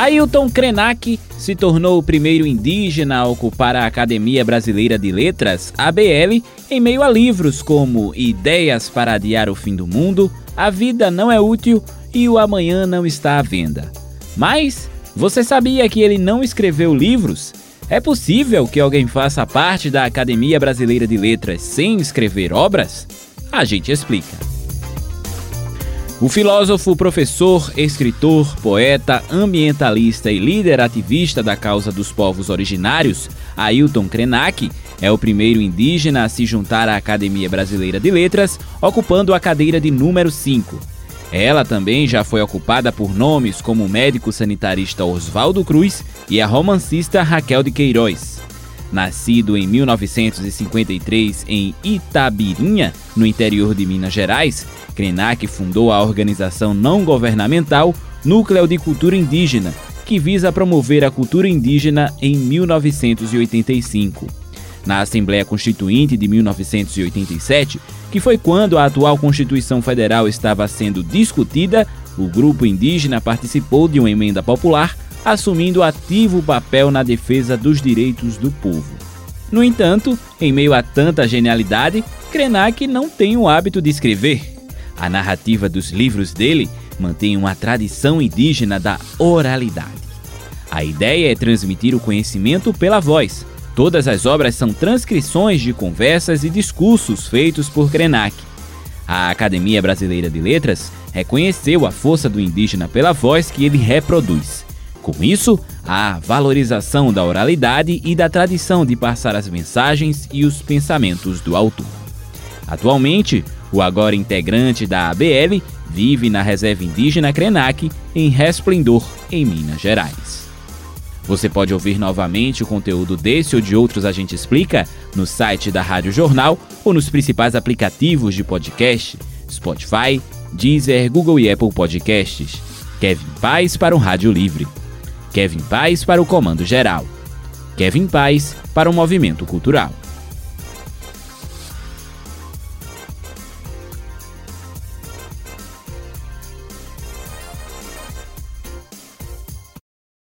Ailton Krenak se tornou o primeiro indígena a ocupar a Academia Brasileira de Letras, ABL, em meio a livros como Ideias para Adiar o Fim do Mundo, A Vida Não é Útil e O Amanhã Não Está à Venda. Mas você sabia que ele não escreveu livros? É possível que alguém faça parte da Academia Brasileira de Letras sem escrever obras? A gente explica. O filósofo, professor, escritor, poeta, ambientalista e líder ativista da causa dos povos originários, Ailton Krenak, é o primeiro indígena a se juntar à Academia Brasileira de Letras, ocupando a cadeira de número 5. Ela também já foi ocupada por nomes como o médico sanitarista Oswaldo Cruz e a romancista Raquel de Queiroz. Nascido em 1953 em Itabirinha, no interior de Minas Gerais, Krenak fundou a organização não governamental Núcleo de Cultura Indígena, que visa promover a cultura indígena em 1985. Na Assembleia Constituinte de 1987, que foi quando a atual Constituição Federal estava sendo discutida, o grupo indígena participou de uma emenda popular, assumindo ativo papel na defesa dos direitos do povo. No entanto, em meio a tanta genialidade, Krenak não tem o hábito de escrever. A narrativa dos livros dele mantém uma tradição indígena da oralidade. A ideia é transmitir o conhecimento pela voz. Todas as obras são transcrições de conversas e discursos feitos por Krenak. A Academia Brasileira de Letras reconheceu a força do indígena pela voz que ele reproduz. Com isso, a valorização da oralidade e da tradição de passar as mensagens e os pensamentos do autor. Atualmente, o agora integrante da ABL vive na reserva indígena Krenak, em Resplendor, em Minas Gerais. Você pode ouvir novamente o conteúdo desse ou de outros A Gente Explica no site da Rádio Jornal ou nos principais aplicativos de podcast, Spotify, Deezer, Google e Apple Podcasts. Kevin Paz para o Rádio Livre. Kevin Paz para o Comando Geral. Kevin Paz para o Movimento Cultural.